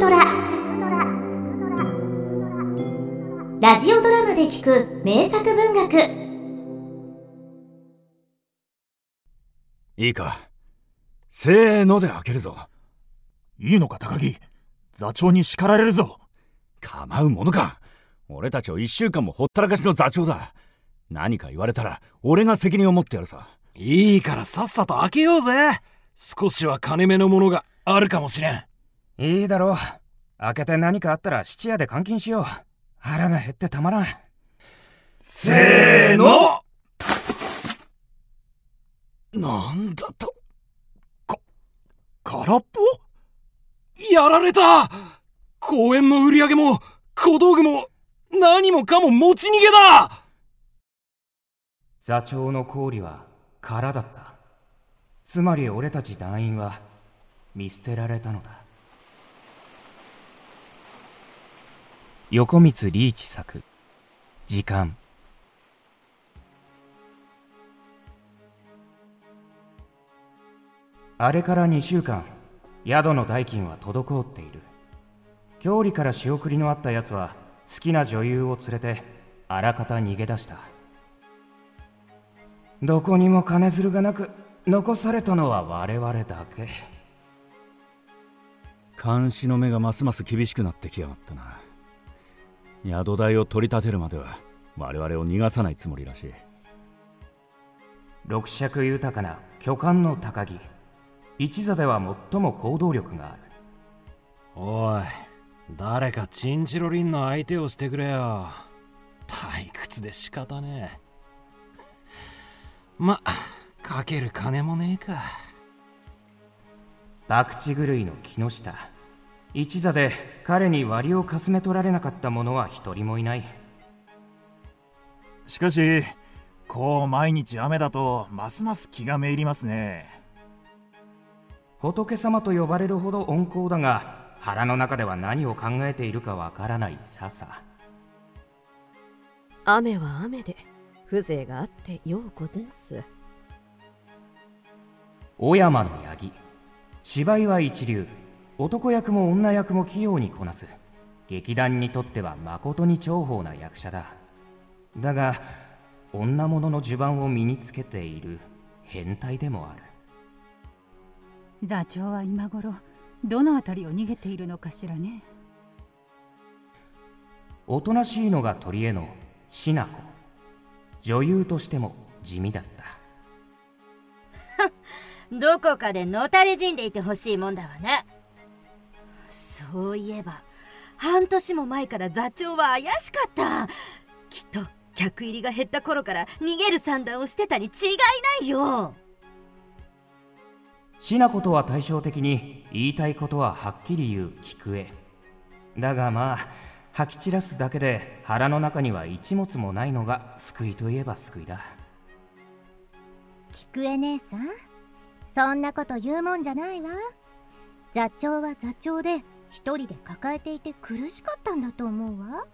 トラ。ラジオドラマで聞く名作文学。いいか。せーので開けるぞ。いいのか高木。座長に叱られるぞ。構うものか。俺たちを一週間もほったらかしの座長だ。何か言われたら俺が責任を持ってやるさ。いいからさっさと開けようぜ。少しは金目のものがあるかもしれんいいだろう。開けて何かあったら質屋で監禁しよう。腹が減ってたまらん。せーの！なんだと？か空っぽ？やられた！公園の売り上げも小道具も何もかも持ち逃げだ！座長の氷は空だった。つまり俺たち団員は見捨てられたのだ横光リーチ作「時間」あれから2週間宿の代金は滞っている。郷里から仕送りのあったやつは好きな女優を連れてあらかた逃げ出した。どこにも金づるがなく残されたのは我々だけ。監視の目がますます厳しくなってきやがったな。宿代を取り立てるまでは我々を逃がさないつもりらしい。六尺豊かな巨漢の高木。一座では最も行動力がある。おい誰かチンチロリンの相手をしてくれよ。退屈で仕方ねえ。まかける金もねえか。博打狂いの木下一座で彼に割をかすめ取られなかった者は一人もいない。しかしこう毎日雨だとますます気がめいりますね。仏様と呼ばれるほど温厚だが腹の中では何を考えているかわからない笹雨は雨で風情があってようごぜんす。小山の八木芝居は一流男役も女役も器用にこなす。劇団にとっては誠に重宝な役者だ。だが女物の襦袢を身につけている変態でもある。座長は今頃どの辺りを逃げているのかしらね。おとなしいのが取り柄のしな子女優としても地味だった。どこかでのたれ死んでいてほしいもんだわねそういえば半年も前から座長は怪しかった。きっと客入りが減った頃から逃げる算段をしてたに違いないよ。しなことは対照的に言いたいことははっきり言う菊江だがまあ吐き散らすだけで腹の中には一物もないのが救いといえば救いだ。菊江姉さんそんなこと言うもんじゃないわ。座長は座長で一人で抱えていて苦しかったんだと思うわ。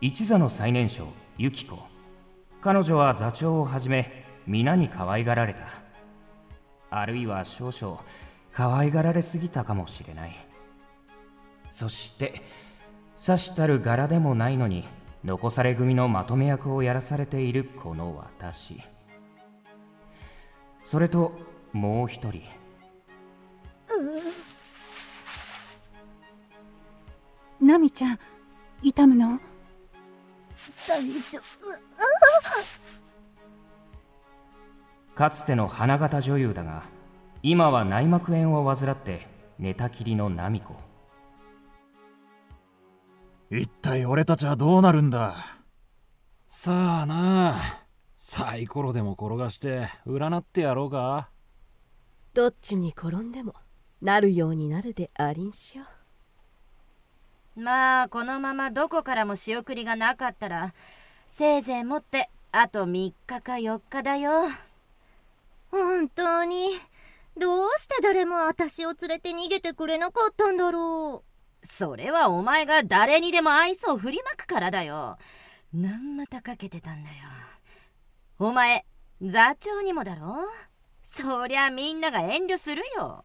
一座の最年少ユキコ。彼女は座長をはじめ皆に可愛がられた。あるいは少々可愛がられすぎたかもしれない。そしてさしたる柄でもないのに残され組のまとめ役をやらされているこの私。それともう一人ナミちゃん痛むの？大丈かつての花形女優だが今は内膜炎を患って寝たきりのナミコ一体俺たちはどうなるんだ？さあな。あサイコロでも転がして占ってやろうか。どっちに転んでもなるようになるでありんしょまあこのままどこからも仕送りがなかったらせいぜいもってあと3日か4日だよ。本当に。どうして誰も私を連れて逃げてくれなかったんだろそれはお前が誰にでも愛想を振りまくからだよ。何またかけてたんだよ。お前座長にもだろ。そりゃみんなが遠慮するよ。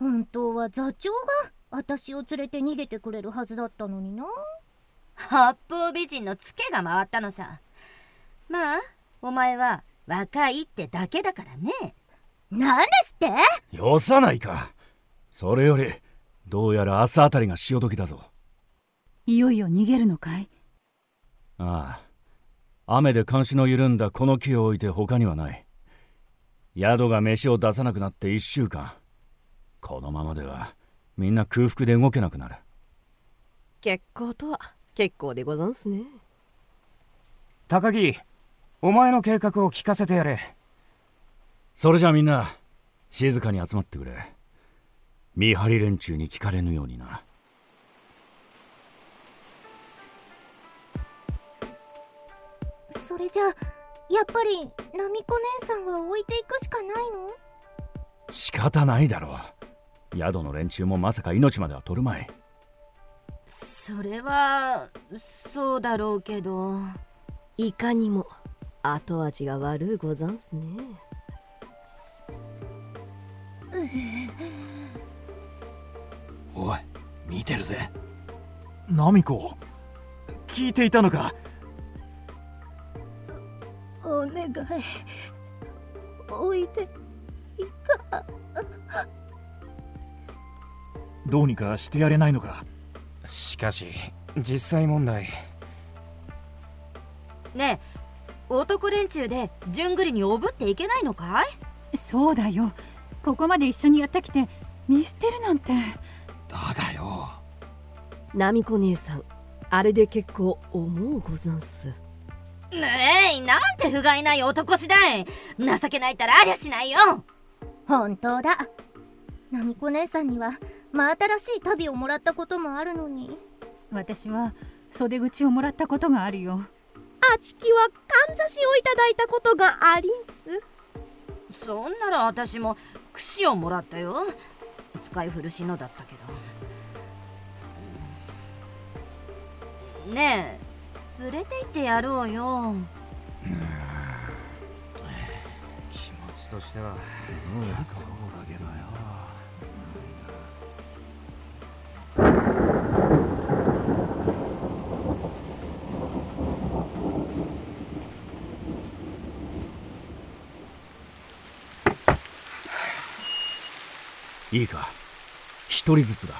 う本当は座長が私を連れて逃げてくれるはずだったのにな。八方美人のツケが回ったのさ。まあお前は若いってだけだからね。なんですって？よさないか。それよりどうやら明日あたりが潮時だぞ。いよいよ逃げるのかい？ああ。雨で監視の緩んだこの木を置いて他にはない。宿が飯を出さなくなって1週間。このままではみんな空腹で動けなくなる。結構とは結構でござんすね。高木お前の計画を聞かせてやれ。それじゃあみんな静かに集まってくれ。見張り連中に聞かれぬようにな。それじゃあやっぱりナミコ姉さんは置いていくしかないの？仕方ないだろう宿の連中もまさか命までは取るまい。それはそうだろうけど。いかにも後味が悪うござんすね。おい見てるぜ。ナミコ聞いていたのか？お願い。置いていか？どうにかしてやれないのか？しかし実際問題。ねえ男連中でじゅんぐりにおぶっていけないのかい？そうだよ。ここまで一緒にやってきて見捨てるなんて。だがよ。ナミコ姉さんあれで結構思うござんす。ねえなんて不甲斐ない男次第。情けないったらありゃしないよ。本当だナミコ姉さんには真新しい旅をもらったこともあるのに。私は袖口をもらったことがあるよ。あちきはかんざしをいただいたことがありんす。そんなら私も櫛をもらったよ。使い古しのだったけど。ねえ連れて行ってやろうよ。気持ちとしては結構だけどよいいか？一人ずつだ。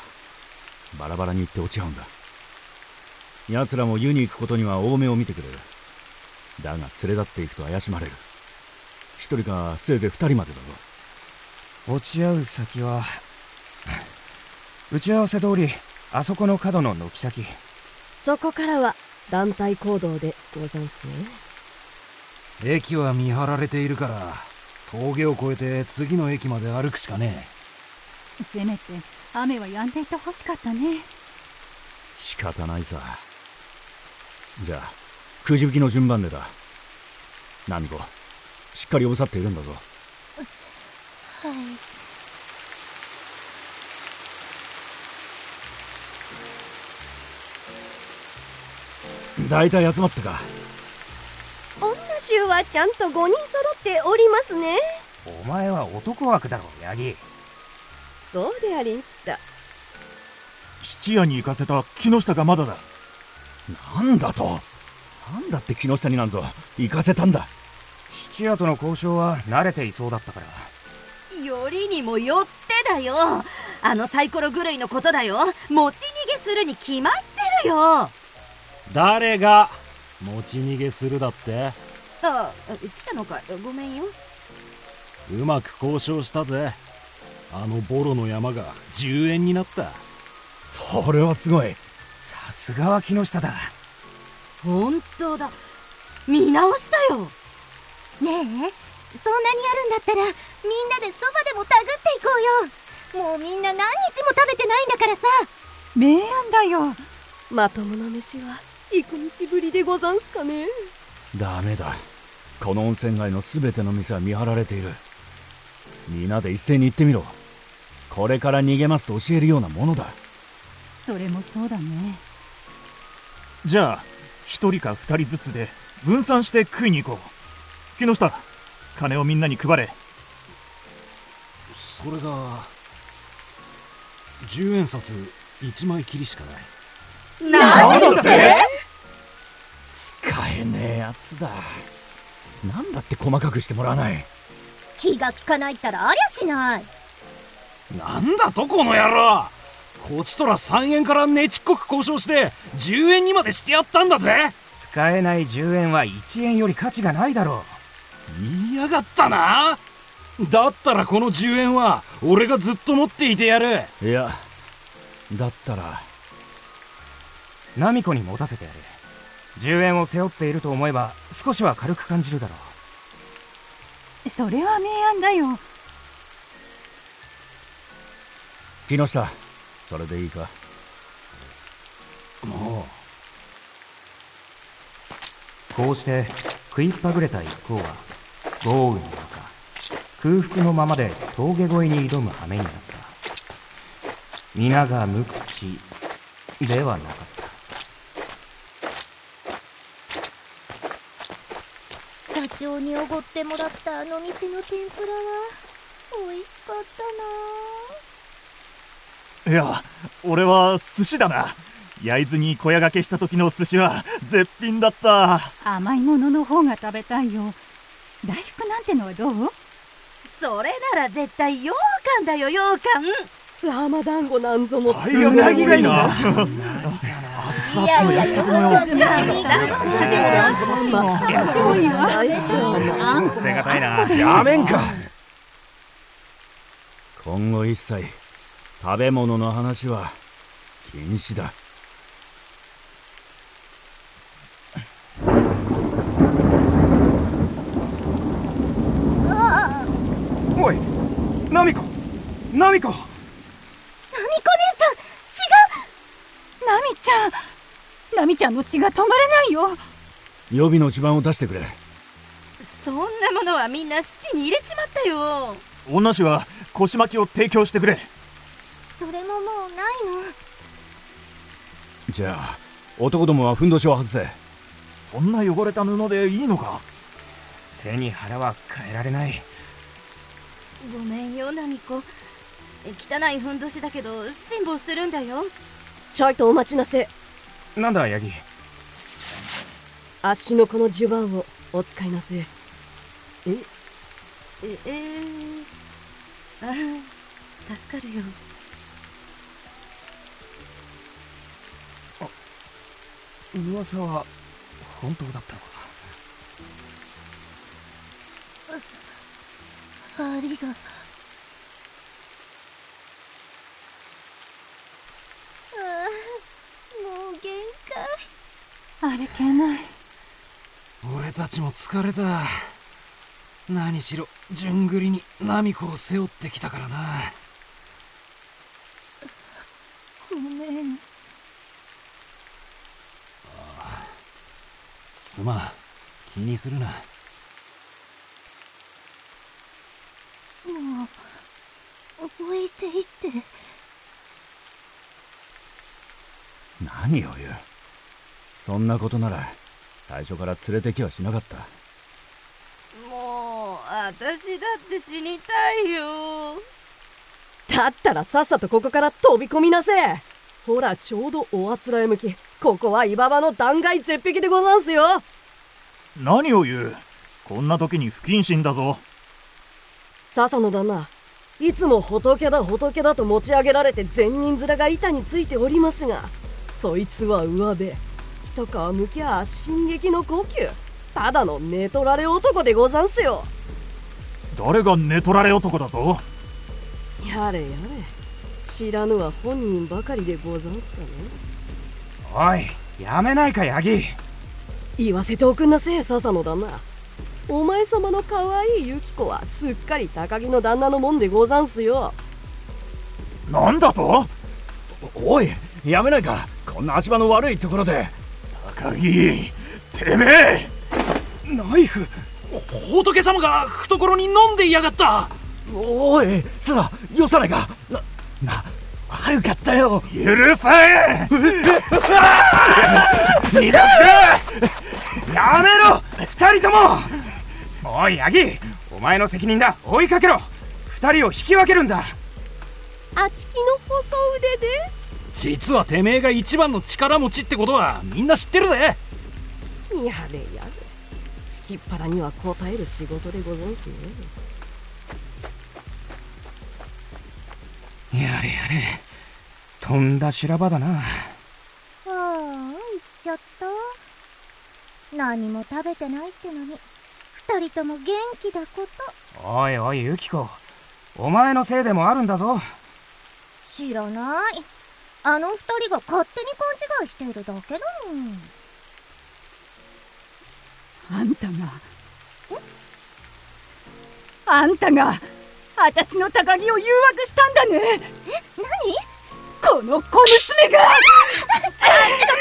バラバラに行って落ち合うんだ。奴らも湯に行くことには多めを見てくれる。だが連れ立っていくと怪しまれる。一人かせいぜい二人までだぞ。落ち合う先は 打ち合わせ通りあそこの角の軒先。そこからは団体行動でござんすね。駅は見張られているから峠を越えて次の駅まで歩くしかねせめて雨は止んでいてほしかったね。仕方ないさ。じゃあくじ引きの順番でだ。ナミコしっかりおぶさっているんだぞ。はい。大体集まったか。女衆はちゃんと5人揃っておりますね。お前は男枠だろヤギそうでありんした。質屋に行かせた木下がまだだ。なんだと？なんだって木下になんぞ。行かせたんだ。質屋との交渉は慣れていそうだったから。よりにもよってだよ。あのサイコロ狂いのことだよ。持ち逃げするに決まってるよ。誰が持ち逃げするだって？あ来たのか。ごめんよ。うまく交渉したぜあのボロの山が10円になった。それはすごい。さすがは木下だ。本当だ。見直したよ。ねえそんなにやるんだったらみんなでそばでもたぐっていこうよ。もうみんな何日も食べてないんだからさ。明暗だよ。まともな飯は幾日ぶりでござんすかね。ダメだ。この温泉街の全ての店は見張られている。皆で一斉に行ってみろこれから逃げますと教えるようなものだ。それもそうだね。じゃあ一人か二人ずつで分散して食いに行こう。木下金をみんなに配れ。それが10円札1枚きりしかない。なんでって？使えねえやつだ。なんだって細かくしてもらわない。気が利かないったらありゃしないなんだとこの野郎。こちとら3円からねちっこく交渉して10円にまでしてやったんだぜ。使えない10円は1円より価値がないだろ言いやがったな。だったらこの10円は俺がずっと持っていてやる。いやだったら。うナミコに持たせてやる10円を背負っていると思えば少しは軽く感じるだろう。それは明暗だよ木下それでいいか？もこうして食いっぱぐれた一行は豪雨の中空腹のままで峠越えに挑む羽目になった。皆が無口ではなかった。座長におごってもらったあの店の天ぷらは美味しかったないや俺は寿司だな。焼津に小屋がけした時の寿司は絶品だった。甘いものの方が食べたいよ。大福なんてのはどう？それなら絶対羊羹だよ羊羹。スハマ団子なんぞもタイヤがいいな。熱々の焼きたてのよ捨てがたいなやめんか今後一切食べ物の話は禁止だ。おいナミコナミコ。ナミコ姉さん違う。ナミちゃんナミちゃんの血が止まらないよ。予備の地盤を出してくれ。そんなものはみんな七に入れちまったよ。女子は腰巻きを提供してくれそれももうないの？じゃあ男どもはふんどしを外せ。そんな汚れた布でいいのか？背に腹は変えられない。ごめんよナミコ。汚いふんどしだけど辛抱するんだよ。ちょいとお待ちなせ。なんだヤギ？あっしのこの襦袢をお使いなせ。えええー、あ助かるよ噂は本当だったのか？ありが。ああもう限界。歩けない。俺たちも疲れた。何しろ順繰りにナミコを背負ってきたからな。ごめんすまん気にするな。もう置いていって。何を言う。そんなことなら最初から連れてきはしなかった。もう私だって死にたいよ。だったらさっさとここから飛び込みなせ。ほらちょうどおあつらえ向きここは岩場の断崖絶壁でござんすよ。何を言う？こんな時に不謹慎だぞ。笹の旦那いつも仏だ仏だと持ち上げられて善人面が板についておりますがそいつは上辺一皮むきゃ進撃の呼吸ただの寝取られ男でござんすよ。誰が寝取られ男だと？やれやれ知らぬは本人ばかりでござんすかねおいやめないかヤギ。言わせておくんなせえ笹の旦那。お前様の可愛いユキコはすっかり高木の旦那のもんでござんすよ。なんだと？おいやめないか。こんな足場の悪いところで。高木てめえ。ナイフ仏様が懐に飲んでいやがった。おいさだよさないか。なな悪かったよ。許せ！逃がすやめろ！二人とも！おいヤギお前の責任だ！追いかけろ！二人を引き分けるんだ！あちきの細腕で？実はてめえが一番の力持ちってことはみんな知ってるぜ！やれやれすきっ腹には応える仕事でござんすね。やれやれとんだ修羅場だな。ああ行っちゃった。何も食べてないってのに二人とも元気だこと。おいおいユキコ。お前のせいでもあるんだぞ。知らない。あの二人が勝手に勘違いしているだけだもんあんたが。あんたが私の高木を誘惑したんだね。え？この小娘が。ちょ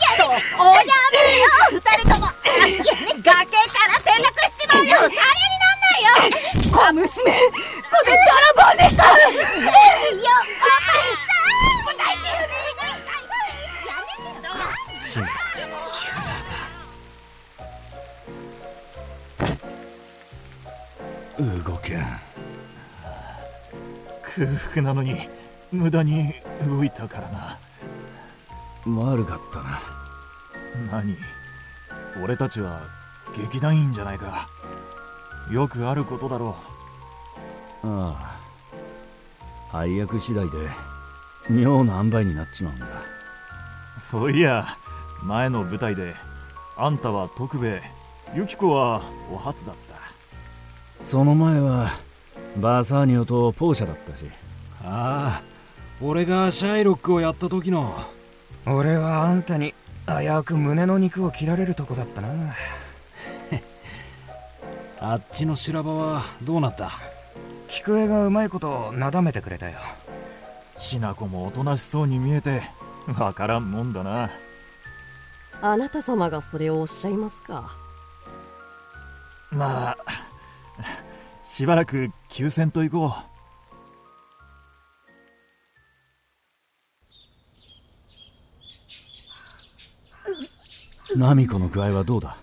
ちょっとおやめよ二人とも崖から転落しちまうよシャレになんないよ小娘この泥棒猫よお前さん答えてよねやめてよ修羅動けん空腹なのに無駄に動いたからな。悪かったな。何？俺たちは劇団員じゃないか。よくあることだろああ。配役次第で妙な塩梅になっちまうんだ。うそういや前の舞台であんたは徳兵衛ユキコはお初だった。その前はバーサーニョとポーシャだったし。ああ俺がシャイロックをやった時の。俺はあんたに危うく胸の肉を切られるとこだったな。あっちの修羅場はどうなった？菊江がうまいことなだめてくれたよ。しなこもおとなしそうに見えてわからんもんだな。あなた様がそれをおっしゃいますか？まあしばらく休戦と行こナミコの具合はどうだ？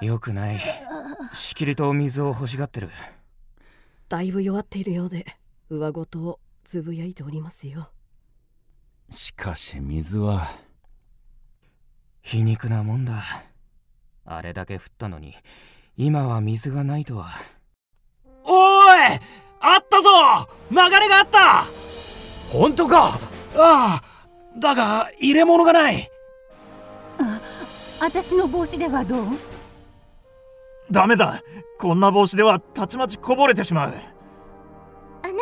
よくない。しきりと水を欲しがってる。だいぶ弱っているようで上ごとをつぶやいておりますよ。しかし水は。皮肉なもんだ。あれだけ降ったのに今は水がないとは。おーいあったぞ！流れがあった！本当か？ああだが入れ物がない私の帽子ではどう？うダメだ。こんな帽子ではたちまちこぼれてしまう。あね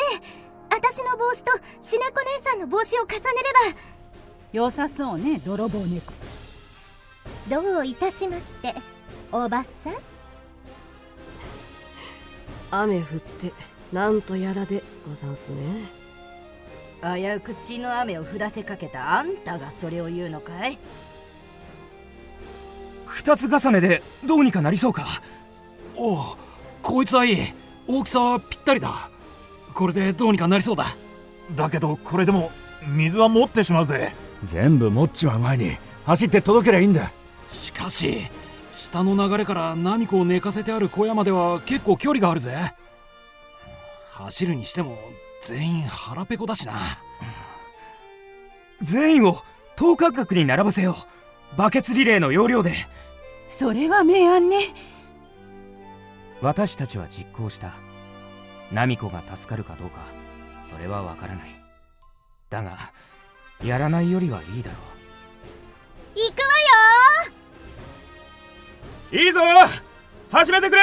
え。私の帽子としなこ姉さんの帽子を重ねれ良さそうね泥棒猫。ばどういたしましておばさん？雨降ってなんとやらでござんすね。危うく血の雨を降らせかけたあんたがそれを言うのかい？二つ重ねでどうにかなりそうか？おおこいつはいい。大きさはぴったりだ。これでどうにかなりそうだ。だけどこれでも水は持ってしまうぜ。全部持っちまう前に走って届けりゃいいんだ。しかし下の流れからナミコを寝かせてある小屋までは結構距離があるぜ。走るにしても全員腹ペコだしな。全員を等間隔に並ばせようバケツリレーの要領で。それは明暗ね。私たちは実行した。ナミコが助かるかどうか。それはわからない。だがやらないよりはいいだろ行くわよういいぞ始めてくれ